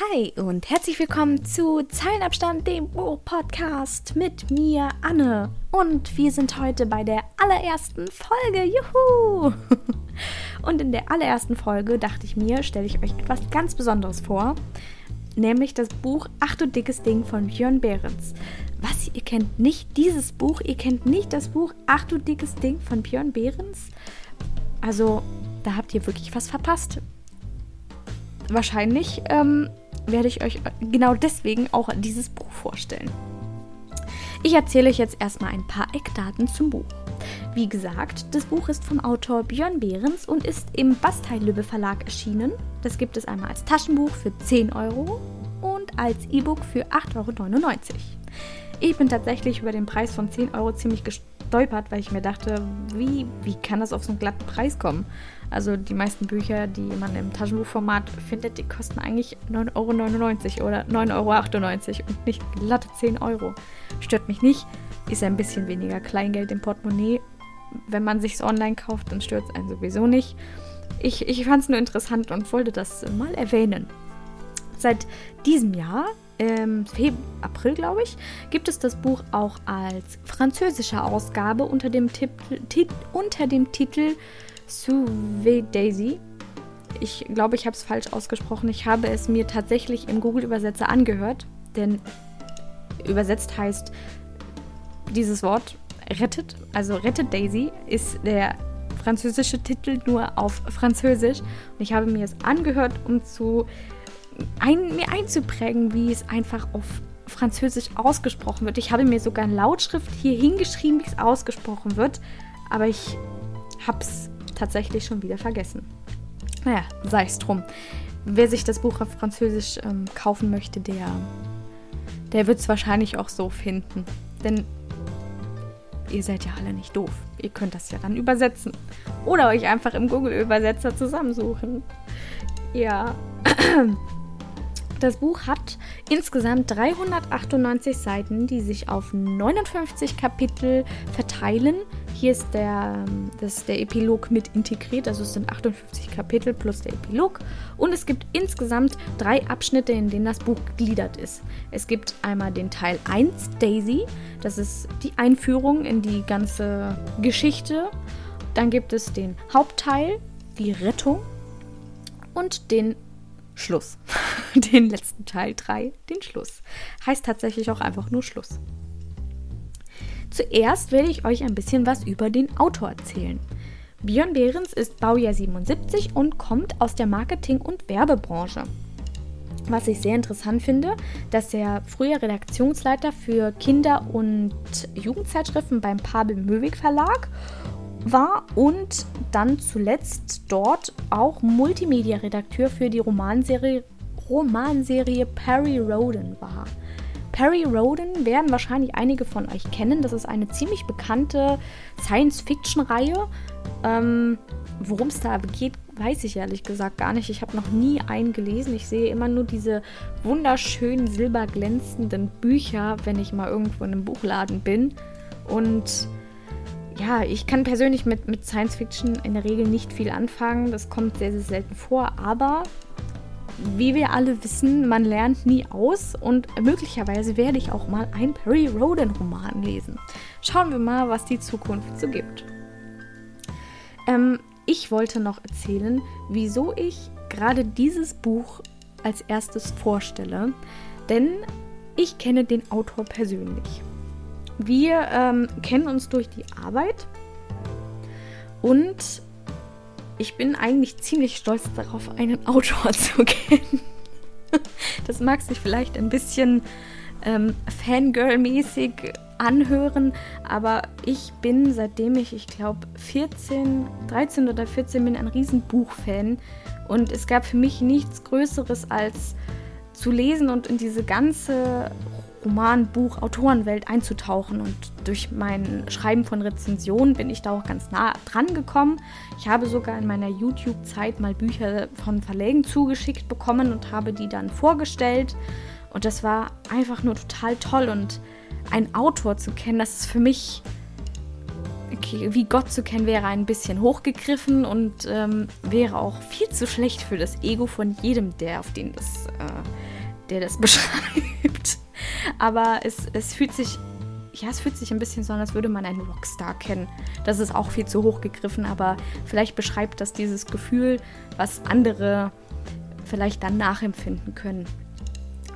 Hi und herzlich willkommen zu Zeilenabstand, dem Buch-Podcast mit mir, Anne. Und wir sind heute bei der allerersten Folge. Juhu! Und in der allerersten Folge dachte ich mir, stelle ich euch etwas ganz Besonderes vor. Nämlich das Buch Ach du dickes Ding von Björn Behrens. Was, ihr kennt nicht dieses Buch? Ihr kennt nicht das Buch Ach du dickes Ding von Björn Behrens? Also, da habt ihr wirklich was verpasst wahrscheinlich ähm, werde ich euch genau deswegen auch dieses Buch vorstellen. Ich erzähle euch jetzt erstmal ein paar Eckdaten zum Buch. Wie gesagt, das Buch ist vom Autor Björn Behrens und ist im Bastei-Lübbe Verlag erschienen. Das gibt es einmal als Taschenbuch für 10 Euro und als E-Book für 8,99 Euro. Ich bin tatsächlich über den Preis von 10 Euro ziemlich gestolpert, weil ich mir dachte, wie, wie kann das auf so einen glatten Preis kommen? Also die meisten Bücher, die man im Taschenbuchformat findet, die kosten eigentlich 9,99 Euro oder 9,98 Euro und nicht glatte 10 Euro. Stört mich nicht, ist ein bisschen weniger Kleingeld im Portemonnaie. Wenn man sich online kauft, dann stört es einen sowieso nicht. Ich, ich fand es nur interessant und wollte das mal erwähnen. Seit diesem Jahr, Februar, April glaube ich, gibt es das Buch auch als französische Ausgabe unter dem, Titel, unter dem Titel Suve Daisy. Ich glaube, ich habe es falsch ausgesprochen. Ich habe es mir tatsächlich im Google-Übersetzer angehört, denn übersetzt heißt dieses Wort rettet, also rettet Daisy, ist der französische Titel nur auf Französisch. Und ich habe mir es angehört, um zu ein, mir einzuprägen, wie es einfach auf Französisch ausgesprochen wird. Ich habe mir sogar in Lautschrift hier hingeschrieben, wie es ausgesprochen wird, aber ich habe es tatsächlich schon wieder vergessen. Naja, sei es drum. Wer sich das Buch auf Französisch ähm, kaufen möchte, der, der wird es wahrscheinlich auch so finden. Denn ihr seid ja alle nicht doof. Ihr könnt das ja dann übersetzen. Oder euch einfach im Google-Übersetzer zusammensuchen. Ja. Das Buch hat insgesamt 398 Seiten, die sich auf 59 Kapitel verteilen. Hier ist der, das der Epilog mit integriert, also es sind 58 Kapitel plus der Epilog. Und es gibt insgesamt drei Abschnitte, in denen das Buch gegliedert ist. Es gibt einmal den Teil 1, Daisy, das ist die Einführung in die ganze Geschichte. Dann gibt es den Hauptteil, die Rettung und den Schluss. den letzten Teil 3, den Schluss. Heißt tatsächlich auch einfach nur Schluss. Zuerst werde ich euch ein bisschen was über den Autor erzählen. Björn Behrens ist Baujahr 77 und kommt aus der Marketing- und Werbebranche. Was ich sehr interessant finde, dass er früher Redaktionsleiter für Kinder- und Jugendzeitschriften beim Pabel Möwig Verlag war und dann zuletzt dort auch Multimedia-Redakteur für die Romanserie, Romanserie Perry Roden war. Perry Roden werden wahrscheinlich einige von euch kennen. Das ist eine ziemlich bekannte Science-Fiction-Reihe. Ähm, Worum es da geht, weiß ich ehrlich gesagt gar nicht. Ich habe noch nie einen gelesen. Ich sehe immer nur diese wunderschönen silberglänzenden Bücher, wenn ich mal irgendwo in einem Buchladen bin. Und ja, ich kann persönlich mit, mit Science Fiction in der Regel nicht viel anfangen. Das kommt sehr, sehr selten vor. Aber wie wir alle wissen, man lernt nie aus und möglicherweise werde ich auch mal einen Perry Roden Roman lesen. Schauen wir mal, was die Zukunft so gibt. Ähm, ich wollte noch erzählen, wieso ich gerade dieses Buch als erstes vorstelle, denn ich kenne den Autor persönlich. Wir ähm, kennen uns durch die Arbeit und ich bin eigentlich ziemlich stolz darauf, einen Autor zu kennen. Das mag sich vielleicht ein bisschen ähm, Fangirl-mäßig anhören, aber ich bin, seitdem ich, ich glaube, 14, 13 oder 14 bin, ein riesen Buchfan. Und es gab für mich nichts Größeres als zu lesen und in diese ganze Roman, Buch, Autorenwelt einzutauchen. Und durch mein Schreiben von Rezensionen bin ich da auch ganz nah dran gekommen. Ich habe sogar in meiner YouTube-Zeit mal Bücher von Verlägen zugeschickt bekommen und habe die dann vorgestellt. Und das war einfach nur total toll. Und einen Autor zu kennen, das ist für mich, wie Gott zu kennen, wäre ein bisschen hochgegriffen und ähm, wäre auch viel zu schlecht für das Ego von jedem, der auf den das. Äh, der das beschreibt. Aber es, es fühlt sich, ja, es fühlt sich ein bisschen so an, als würde man einen Rockstar kennen. Das ist auch viel zu hoch gegriffen, aber vielleicht beschreibt das dieses Gefühl, was andere vielleicht dann nachempfinden können.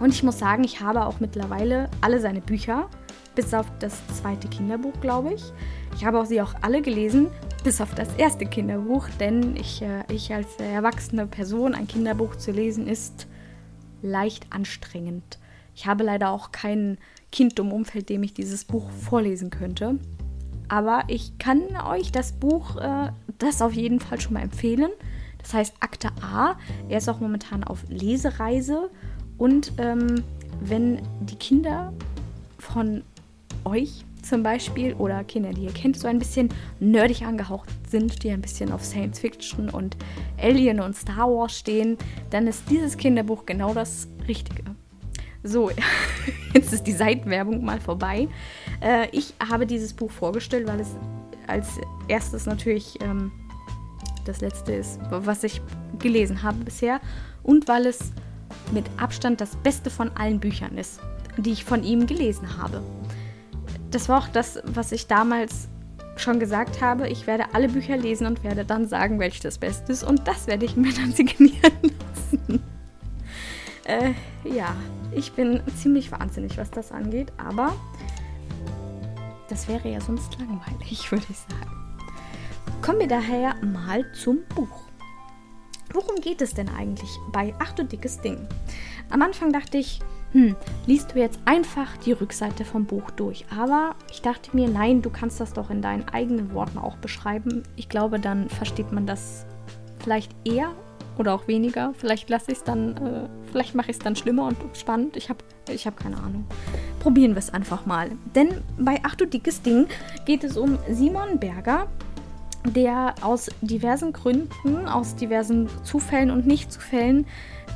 Und ich muss sagen, ich habe auch mittlerweile alle seine Bücher, bis auf das zweite Kinderbuch, glaube ich. Ich habe auch sie auch alle gelesen, bis auf das erste Kinderbuch, denn ich, äh, ich als erwachsene Person ein Kinderbuch zu lesen ist leicht anstrengend. Ich habe leider auch kein Kind im Umfeld, dem ich dieses Buch vorlesen könnte. Aber ich kann euch das Buch, äh, das auf jeden Fall schon mal empfehlen. Das heißt Akte A. Er ist auch momentan auf Lesereise. Und ähm, wenn die Kinder von euch zum Beispiel oder Kinder, die ihr kennt, so ein bisschen nerdig angehaucht sind, die ein bisschen auf Science Fiction und Alien und Star Wars stehen, dann ist dieses Kinderbuch genau das Richtige. So, jetzt ist die Seitenwerbung mal vorbei. Äh, ich habe dieses Buch vorgestellt, weil es als erstes natürlich ähm, das letzte ist, was ich gelesen habe bisher und weil es mit Abstand das Beste von allen Büchern ist, die ich von ihm gelesen habe. Das war auch das, was ich damals schon gesagt habe. Ich werde alle Bücher lesen und werde dann sagen, welches das Beste ist. Und das werde ich mir dann signieren lassen. äh, ja, ich bin ziemlich wahnsinnig, was das angeht. Aber das wäre ja sonst langweilig, würde ich sagen. Kommen wir daher mal zum Buch. Worum geht es denn eigentlich bei Ach du dickes Ding? Am Anfang dachte ich, hm, liest du jetzt einfach die Rückseite vom Buch durch. Aber ich dachte mir, nein, du kannst das doch in deinen eigenen Worten auch beschreiben. Ich glaube, dann versteht man das vielleicht eher oder auch weniger. Vielleicht lasse ich es dann, äh, vielleicht mache ich es dann schlimmer und spannend. Ich habe ich hab keine Ahnung. Probieren wir es einfach mal. Denn bei Ach du dickes Ding geht es um Simon Berger, der aus diversen Gründen, aus diversen Zufällen und Nichtzufällen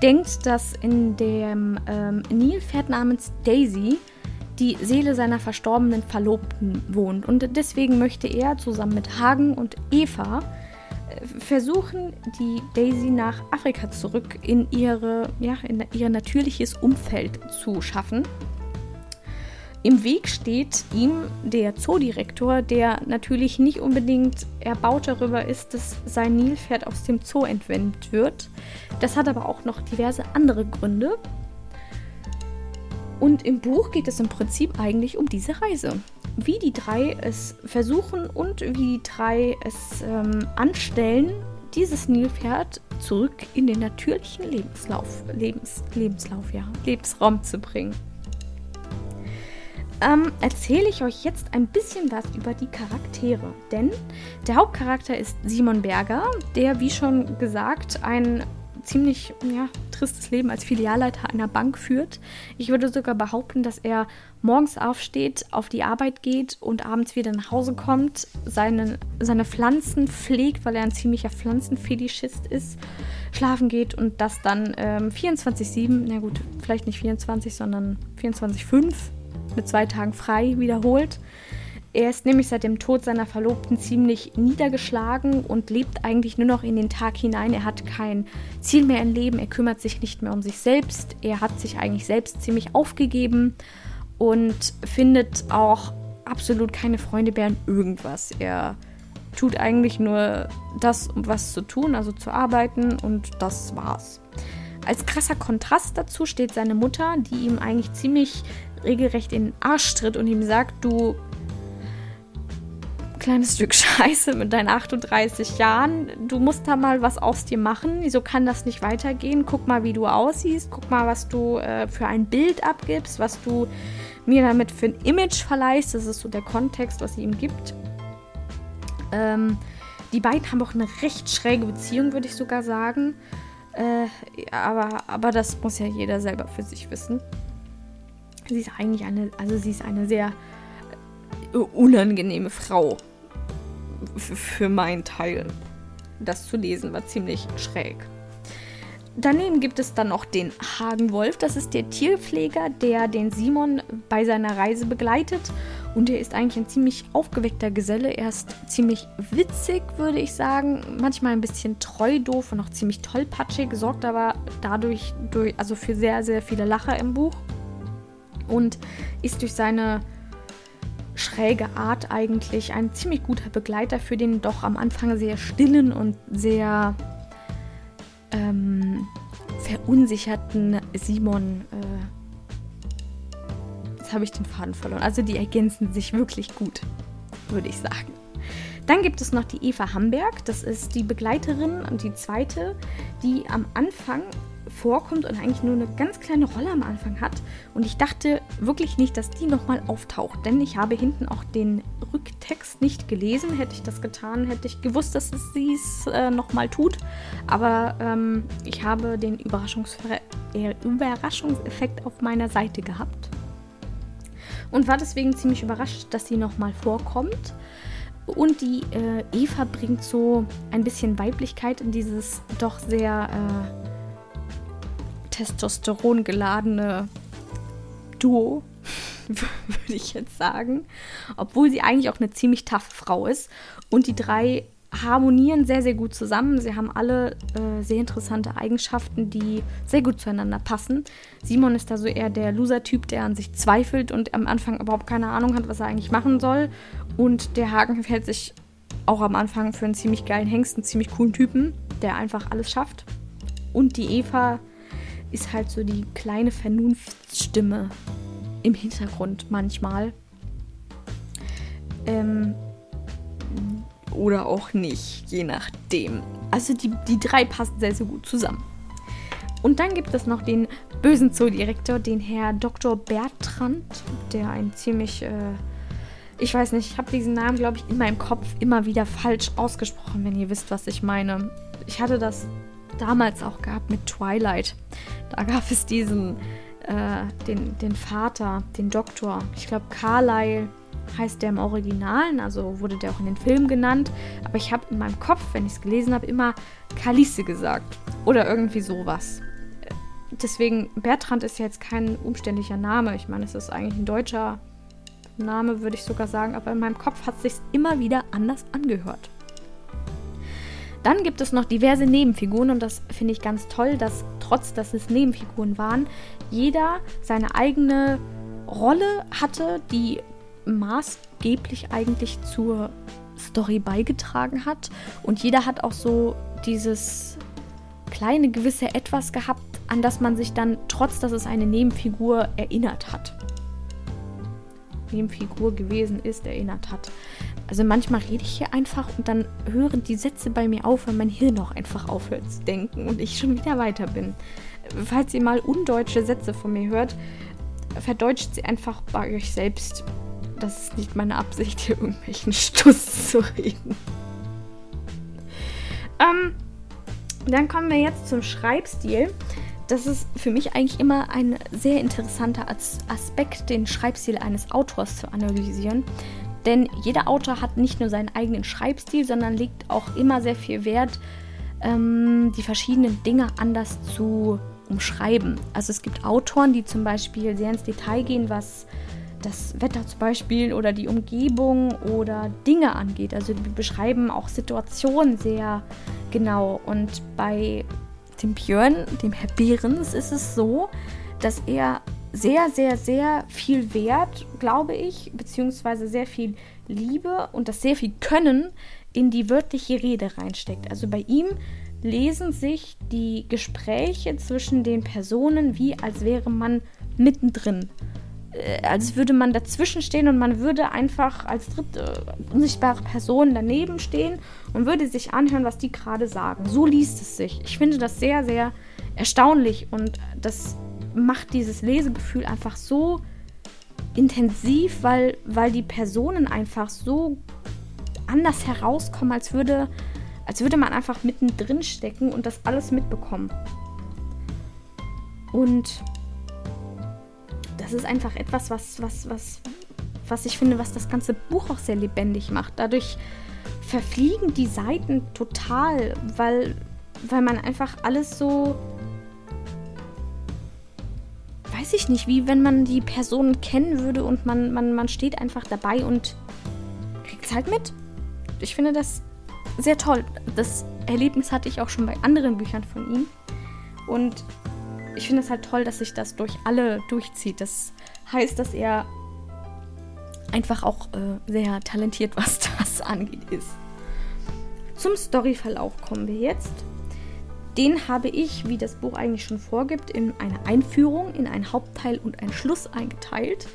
denkt, dass in dem ähm, Nilpferd namens Daisy die Seele seiner verstorbenen Verlobten wohnt. Und deswegen möchte er zusammen mit Hagen und Eva versuchen, die Daisy nach Afrika zurück in, ihre, ja, in ihr natürliches Umfeld zu schaffen. Im Weg steht ihm der Zoodirektor, der natürlich nicht unbedingt erbaut darüber ist, dass sein Nilpferd aus dem Zoo entwendet wird. Das hat aber auch noch diverse andere Gründe. Und im Buch geht es im Prinzip eigentlich um diese Reise. Wie die drei es versuchen und wie die drei es ähm, anstellen, dieses Nilpferd zurück in den natürlichen Lebenslauf, Lebens, Lebenslauf, ja, Lebensraum zu bringen ähm, erzähle ich euch jetzt ein bisschen was über die Charaktere. Denn der Hauptcharakter ist Simon Berger, der, wie schon gesagt, ein ziemlich ja, tristes Leben als Filialleiter einer Bank führt. Ich würde sogar behaupten, dass er morgens aufsteht, auf die Arbeit geht und abends wieder nach Hause kommt, seine, seine Pflanzen pflegt, weil er ein ziemlicher Pflanzenfetischist ist, schlafen geht und das dann ähm, 24-7, na gut, vielleicht nicht 24, sondern 24-5 mit zwei Tagen frei wiederholt. Er ist nämlich seit dem Tod seiner Verlobten ziemlich niedergeschlagen und lebt eigentlich nur noch in den Tag hinein. Er hat kein Ziel mehr im Leben, er kümmert sich nicht mehr um sich selbst. Er hat sich eigentlich selbst ziemlich aufgegeben und findet auch absolut keine Freunde mehr in irgendwas. Er tut eigentlich nur das, um was zu tun, also zu arbeiten und das war's. Als krasser Kontrast dazu steht seine Mutter, die ihm eigentlich ziemlich regelrecht in den Arsch tritt und ihm sagt, du kleines Stück Scheiße mit deinen 38 Jahren, du musst da mal was aus dir machen, so kann das nicht weitergehen, guck mal, wie du aussiehst, guck mal, was du äh, für ein Bild abgibst, was du mir damit für ein Image verleihst, das ist so der Kontext, was sie ihm gibt. Ähm, die beiden haben auch eine recht schräge Beziehung, würde ich sogar sagen. Äh, aber, aber das muss ja jeder selber für sich wissen. Sie ist eigentlich eine, also sie ist eine sehr äh, unangenehme Frau. Für meinen Teil. Das zu lesen war ziemlich schräg. Daneben gibt es dann noch den Hagenwolf. Das ist der Tierpfleger, der den Simon bei seiner Reise begleitet Und er ist eigentlich ein ziemlich aufgeweckter Geselle. Er ist ziemlich witzig, würde ich sagen. Manchmal ein bisschen treu, doof und auch ziemlich tollpatschig. Sorgt aber dadurch durch, also für sehr, sehr viele Lacher im Buch. Und ist durch seine schräge Art eigentlich ein ziemlich guter Begleiter für den doch am Anfang sehr stillen und sehr ähm, verunsicherten Simon. Äh, jetzt habe ich den Faden verloren. Also die ergänzen sich wirklich gut, würde ich sagen. Dann gibt es noch die Eva Hamberg. Das ist die Begleiterin und die zweite, die am Anfang vorkommt und eigentlich nur eine ganz kleine Rolle am Anfang hat. Und ich dachte wirklich nicht, dass die nochmal auftaucht, denn ich habe hinten auch den Rücktext nicht gelesen. Hätte ich das getan, hätte ich gewusst, dass sie es äh, nochmal tut. Aber ähm, ich habe den Überraschungsver äh, Überraschungseffekt auf meiner Seite gehabt. Und war deswegen ziemlich überrascht, dass sie nochmal vorkommt. Und die äh, Eva bringt so ein bisschen Weiblichkeit in dieses doch sehr äh, Testosteron geladene Duo, würde ich jetzt sagen. Obwohl sie eigentlich auch eine ziemlich taffe Frau ist. Und die drei harmonieren sehr, sehr gut zusammen. Sie haben alle äh, sehr interessante Eigenschaften, die sehr gut zueinander passen. Simon ist da so eher der Loser-Typ, der an sich zweifelt und am Anfang überhaupt keine Ahnung hat, was er eigentlich machen soll. Und der Hagen hält sich auch am Anfang für einen ziemlich geilen Hengst, einen ziemlich coolen Typen, der einfach alles schafft. Und die Eva ist halt so die kleine Vernunftsstimme im Hintergrund manchmal. Ähm, oder auch nicht, je nachdem. Also die, die drei passen sehr, sehr gut zusammen. Und dann gibt es noch den bösen Zoodirektor, den Herr Dr. Bertrand, der ein ziemlich, äh, ich weiß nicht, ich habe diesen Namen, glaube ich, in meinem Kopf immer wieder falsch ausgesprochen, wenn ihr wisst, was ich meine. Ich hatte das damals auch gehabt mit Twilight. Da gab es diesen, äh, den, den Vater, den Doktor. Ich glaube, Carlyle heißt der im Originalen, also wurde der auch in den Filmen genannt. Aber ich habe in meinem Kopf, wenn ich es gelesen habe, immer Kalisse gesagt. Oder irgendwie sowas. Deswegen, Bertrand ist ja jetzt kein umständlicher Name. Ich meine, es ist eigentlich ein deutscher Name, würde ich sogar sagen. Aber in meinem Kopf hat es sich immer wieder anders angehört. Dann gibt es noch diverse Nebenfiguren und das finde ich ganz toll, dass trotz dass es Nebenfiguren waren, jeder seine eigene Rolle hatte, die maßgeblich eigentlich zur Story beigetragen hat. Und jeder hat auch so dieses kleine gewisse Etwas gehabt, an das man sich dann, trotz dass es eine Nebenfigur erinnert hat. Nebenfigur gewesen ist, erinnert hat. Also manchmal rede ich hier einfach und dann hören die Sätze bei mir auf, weil mein Hirn auch einfach aufhört zu denken und ich schon wieder weiter bin. Falls ihr mal undeutsche Sätze von mir hört, verdeutscht sie einfach bei euch selbst. Das ist nicht meine Absicht, hier irgendwelchen Stuss zu reden. Ähm, dann kommen wir jetzt zum Schreibstil. Das ist für mich eigentlich immer ein sehr interessanter Aspekt, den Schreibstil eines Autors zu analysieren. Denn jeder Autor hat nicht nur seinen eigenen Schreibstil, sondern legt auch immer sehr viel Wert, ähm, die verschiedenen Dinge anders zu umschreiben. Also es gibt Autoren, die zum Beispiel sehr ins Detail gehen, was das Wetter zum Beispiel oder die Umgebung oder Dinge angeht. Also die beschreiben auch Situationen sehr genau. Und bei dem Björn, dem Herr Behrens, ist es so, dass er sehr, sehr, sehr viel Wert, glaube ich, beziehungsweise sehr viel Liebe und das sehr viel Können in die wörtliche Rede reinsteckt. Also bei ihm lesen sich die Gespräche zwischen den Personen wie als wäre man mittendrin. Äh, als würde man dazwischen stehen und man würde einfach als dritte unsichtbare Person daneben stehen und würde sich anhören, was die gerade sagen. So liest es sich. Ich finde das sehr, sehr erstaunlich und das macht dieses Lesegefühl einfach so intensiv, weil, weil die Personen einfach so anders herauskommen, als würde, als würde man einfach mittendrin stecken und das alles mitbekommen. Und das ist einfach etwas, was, was, was, was ich finde, was das ganze Buch auch sehr lebendig macht. Dadurch verfliegen die Seiten total, weil, weil man einfach alles so weiß ich nicht, wie wenn man die Person kennen würde und man, man, man steht einfach dabei und kriegt es halt mit. Ich finde das sehr toll. Das Erlebnis hatte ich auch schon bei anderen Büchern von ihm. Und ich finde es halt toll, dass sich das durch alle durchzieht. Das heißt, dass er einfach auch äh, sehr talentiert, was das angeht, ist. Zum Storyverlauf kommen wir jetzt. Den habe ich, wie das Buch eigentlich schon vorgibt, in eine Einführung, in einen Hauptteil und einen Schluss eingeteilt.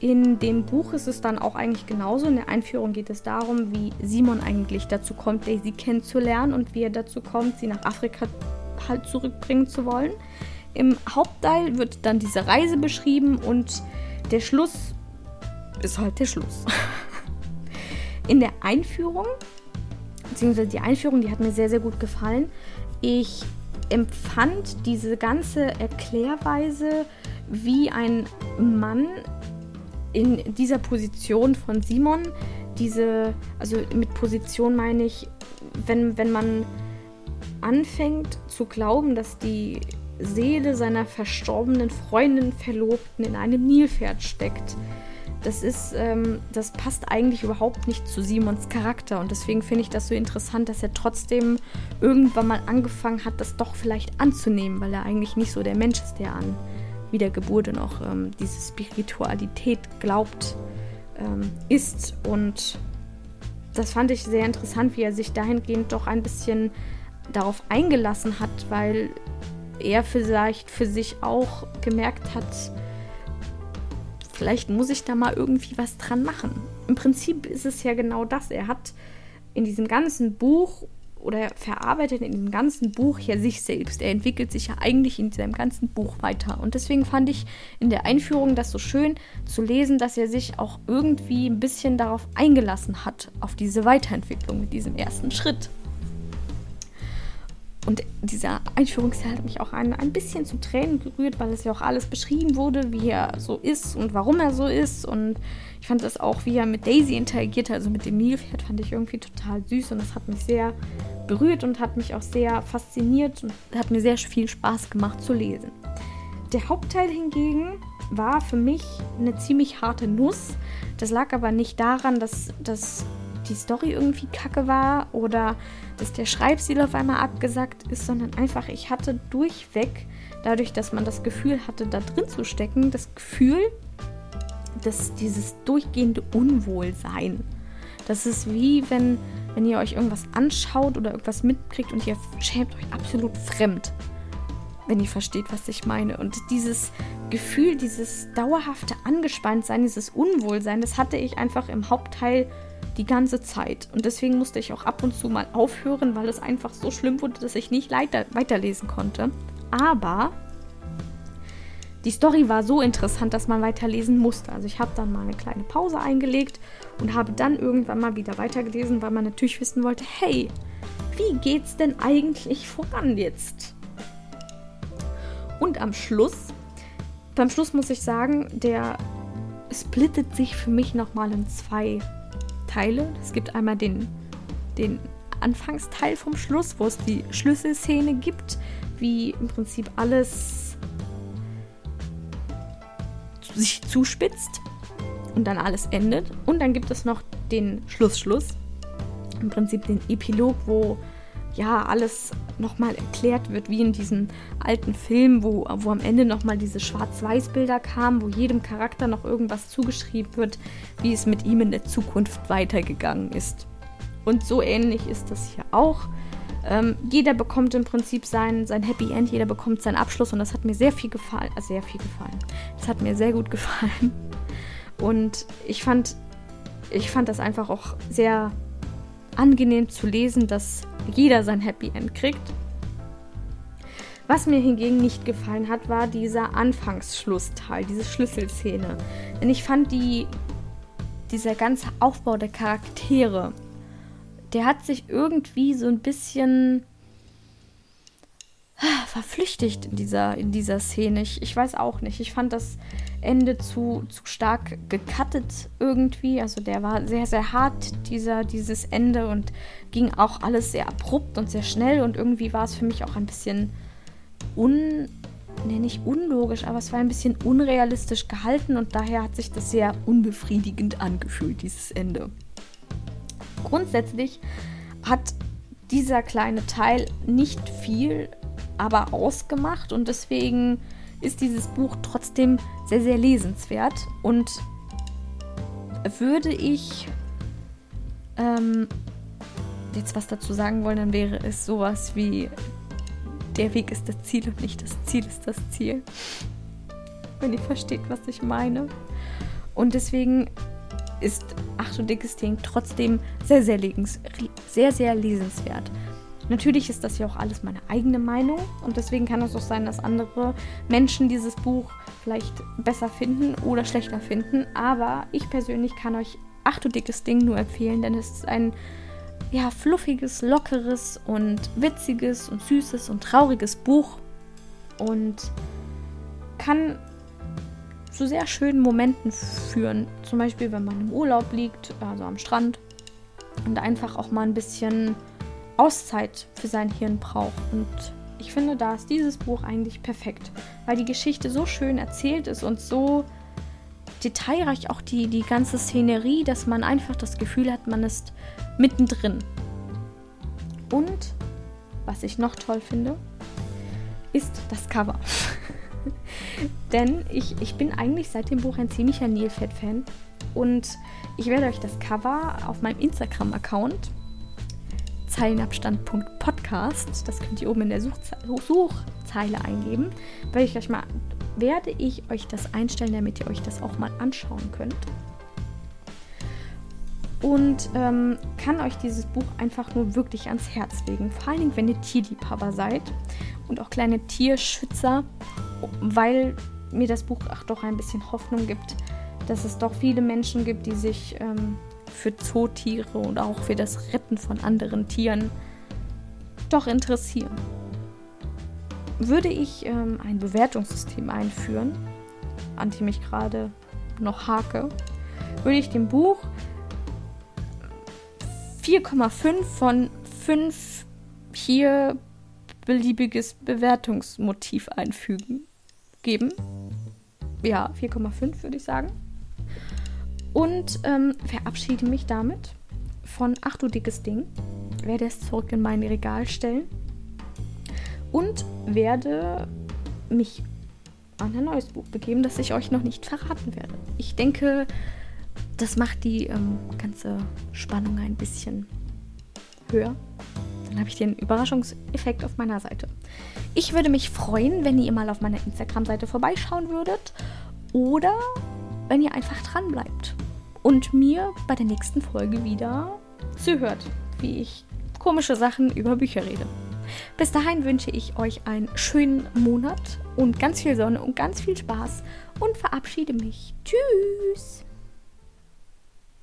In dem Buch ist es dann auch eigentlich genauso. In der Einführung geht es darum, wie Simon eigentlich dazu kommt, Daisy kennenzulernen und wie er dazu kommt, sie nach Afrika halt zurückbringen zu wollen. Im Hauptteil wird dann diese Reise beschrieben und der Schluss ist halt der Schluss. In der Einführung, beziehungsweise die Einführung, die hat mir sehr, sehr gut gefallen. Ich empfand diese ganze Erklärweise, wie ein Mann in dieser Position von Simon, diese, also mit Position meine ich, wenn, wenn man anfängt zu glauben, dass die Seele seiner verstorbenen Freundin, Verlobten in einem Nilpferd steckt. Das ist, ähm, das passt eigentlich überhaupt nicht zu Simons Charakter und deswegen finde ich das so interessant, dass er trotzdem irgendwann mal angefangen hat, das doch vielleicht anzunehmen, weil er eigentlich nicht so der Mensch ist, der an Wiedergeburt und auch ähm, diese Spiritualität glaubt, ähm, ist. Und das fand ich sehr interessant, wie er sich dahingehend doch ein bisschen darauf eingelassen hat, weil er vielleicht für sich auch gemerkt hat, vielleicht muss ich da mal irgendwie was dran machen. Im Prinzip ist es ja genau das. Er hat in diesem ganzen Buch oder verarbeitet in dem ganzen Buch ja sich selbst. Er entwickelt sich ja eigentlich in seinem ganzen Buch weiter. Und deswegen fand ich in der Einführung das so schön zu lesen, dass er sich auch irgendwie ein bisschen darauf eingelassen hat, auf diese Weiterentwicklung mit diesem ersten Schritt. Und dieser Einführungsteil hat mich auch ein, ein bisschen zu Tränen gerührt, weil es ja auch alles beschrieben wurde, wie er so ist und warum er so ist. Und ich fand das auch, wie er mit Daisy interagiert hat, also mit dem Nilpferd, fand ich irgendwie total süß. Und das hat mich sehr berührt und hat mich auch sehr fasziniert und hat mir sehr viel Spaß gemacht zu lesen. Der Hauptteil hingegen war für mich eine ziemlich harte Nuss. Das lag aber nicht daran, dass, dass die Story irgendwie kacke war oder dass der Schreibstil auf einmal abgesackt ist, sondern einfach, ich hatte durchweg, dadurch, dass man das Gefühl hatte, da drin zu stecken, das Gefühl, dass dieses durchgehende Unwohlsein. Das ist wie wenn, wenn ihr euch irgendwas anschaut oder irgendwas mitkriegt und ihr schämt euch absolut fremd. Wenn ihr versteht, was ich meine. Und dieses Gefühl, dieses dauerhafte Angespanntsein, dieses Unwohlsein, das hatte ich einfach im Hauptteil die ganze Zeit. Und deswegen musste ich auch ab und zu mal aufhören, weil es einfach so schlimm wurde, dass ich nicht weiter, weiterlesen konnte. Aber die Story war so interessant, dass man weiterlesen musste. Also ich habe dann mal eine kleine Pause eingelegt und habe dann irgendwann mal wieder weitergelesen, weil man natürlich wissen wollte, hey, wie geht's denn eigentlich voran jetzt? Und am Schluss, beim Schluss muss ich sagen, der splittet sich für mich nochmal in zwei Teile. Es gibt einmal den, den Anfangsteil vom Schluss, wo es die Schlüsselszene gibt, wie im Prinzip alles sich zuspitzt und dann alles endet. Und dann gibt es noch den Schlussschluss, im Prinzip den Epilog, wo ja alles nochmal erklärt wird, wie in diesem alten Film, wo, wo am Ende nochmal diese Schwarz-Weiß-Bilder kamen, wo jedem Charakter noch irgendwas zugeschrieben wird, wie es mit ihm in der Zukunft weitergegangen ist. Und so ähnlich ist das hier auch. Ähm, jeder bekommt im Prinzip sein, sein Happy End, jeder bekommt seinen Abschluss und das hat mir sehr viel gefallen. Äh, sehr viel gefallen. Das hat mir sehr gut gefallen. Und ich fand, ich fand das einfach auch sehr angenehm zu lesen, dass jeder sein Happy End kriegt. Was mir hingegen nicht gefallen hat, war dieser Anfangsschlussteil, diese Schlüsselszene. Denn ich fand die, dieser ganze Aufbau der Charaktere, der hat sich irgendwie so ein bisschen verflüchtigt in dieser, in dieser Szene. Ich, ich weiß auch nicht. Ich fand das Ende zu, zu stark gecuttet irgendwie. Also der war sehr, sehr hart, dieser, dieses Ende und ging auch alles sehr abrupt und sehr schnell und irgendwie war es für mich auch ein bisschen un, ne, nicht unlogisch, aber es war ein bisschen unrealistisch gehalten und daher hat sich das sehr unbefriedigend angefühlt, dieses Ende. Grundsätzlich hat dieser kleine Teil nicht viel, aber ausgemacht und deswegen ist dieses Buch trotzdem sehr, sehr lesenswert und würde ich ähm, jetzt was dazu sagen wollen, dann wäre es sowas wie der Weg ist das Ziel und nicht das Ziel ist das Ziel. Wenn ihr versteht, was ich meine. Und deswegen ist Ach du dickes Ding trotzdem sehr, sehr, sehr, sehr lesenswert. Natürlich ist das ja auch alles meine eigene Meinung und deswegen kann es auch sein, dass andere Menschen dieses Buch vielleicht besser finden oder schlechter finden. Aber ich persönlich kann euch Ach du dickes Ding nur empfehlen, denn es ist ein ja, fluffiges, lockeres und witziges und süßes und trauriges Buch und kann zu sehr schönen Momenten führen. Zum Beispiel, wenn man im Urlaub liegt, also am Strand und einfach auch mal ein bisschen Auszeit für sein Hirn braucht. Und ich finde, da ist dieses Buch eigentlich perfekt, weil die Geschichte so schön erzählt ist und so detailreich auch die, die ganze Szenerie, dass man einfach das Gefühl hat, man ist mittendrin. Und was ich noch toll finde, ist das Cover. Denn ich, ich bin eigentlich seit dem Buch ein ziemlicher Nilpferd-Fan. Und ich werde euch das Cover auf meinem Instagram-Account Zeilenabstand.podcast, das könnt ihr oben in der Suchze Suchzeile eingeben, werde ich euch mal werde ich euch das einstellen, damit ihr euch das auch mal anschauen könnt. Und ähm, kann euch dieses Buch einfach nur wirklich ans Herz legen. Vor allen Dingen, wenn ihr Tierliebhaber seid und auch kleine Tierschützer, weil mir das Buch auch doch ein bisschen Hoffnung gibt, dass es doch viele Menschen gibt, die sich ähm, für Zootiere und auch für das Retten von anderen Tieren doch interessieren würde ich ähm, ein Bewertungssystem einführen, an dem ich gerade noch hake, würde ich dem Buch 4,5 von 5 hier beliebiges Bewertungsmotiv einfügen geben. Ja, 4,5 würde ich sagen. Und ähm, verabschiede mich damit von Ach du dickes Ding. Werde es zurück in mein Regal stellen und werde mich an ein neues Buch begeben, das ich euch noch nicht verraten werde. Ich denke, das macht die ähm, ganze Spannung ein bisschen höher. Dann habe ich den Überraschungseffekt auf meiner Seite. Ich würde mich freuen, wenn ihr mal auf meiner Instagram-Seite vorbeischauen würdet oder wenn ihr einfach dran bleibt und mir bei der nächsten Folge wieder zuhört, wie ich komische Sachen über Bücher rede. Bis dahin wünsche ich euch einen schönen Monat und ganz viel Sonne und ganz viel Spaß und verabschiede mich. Tschüss!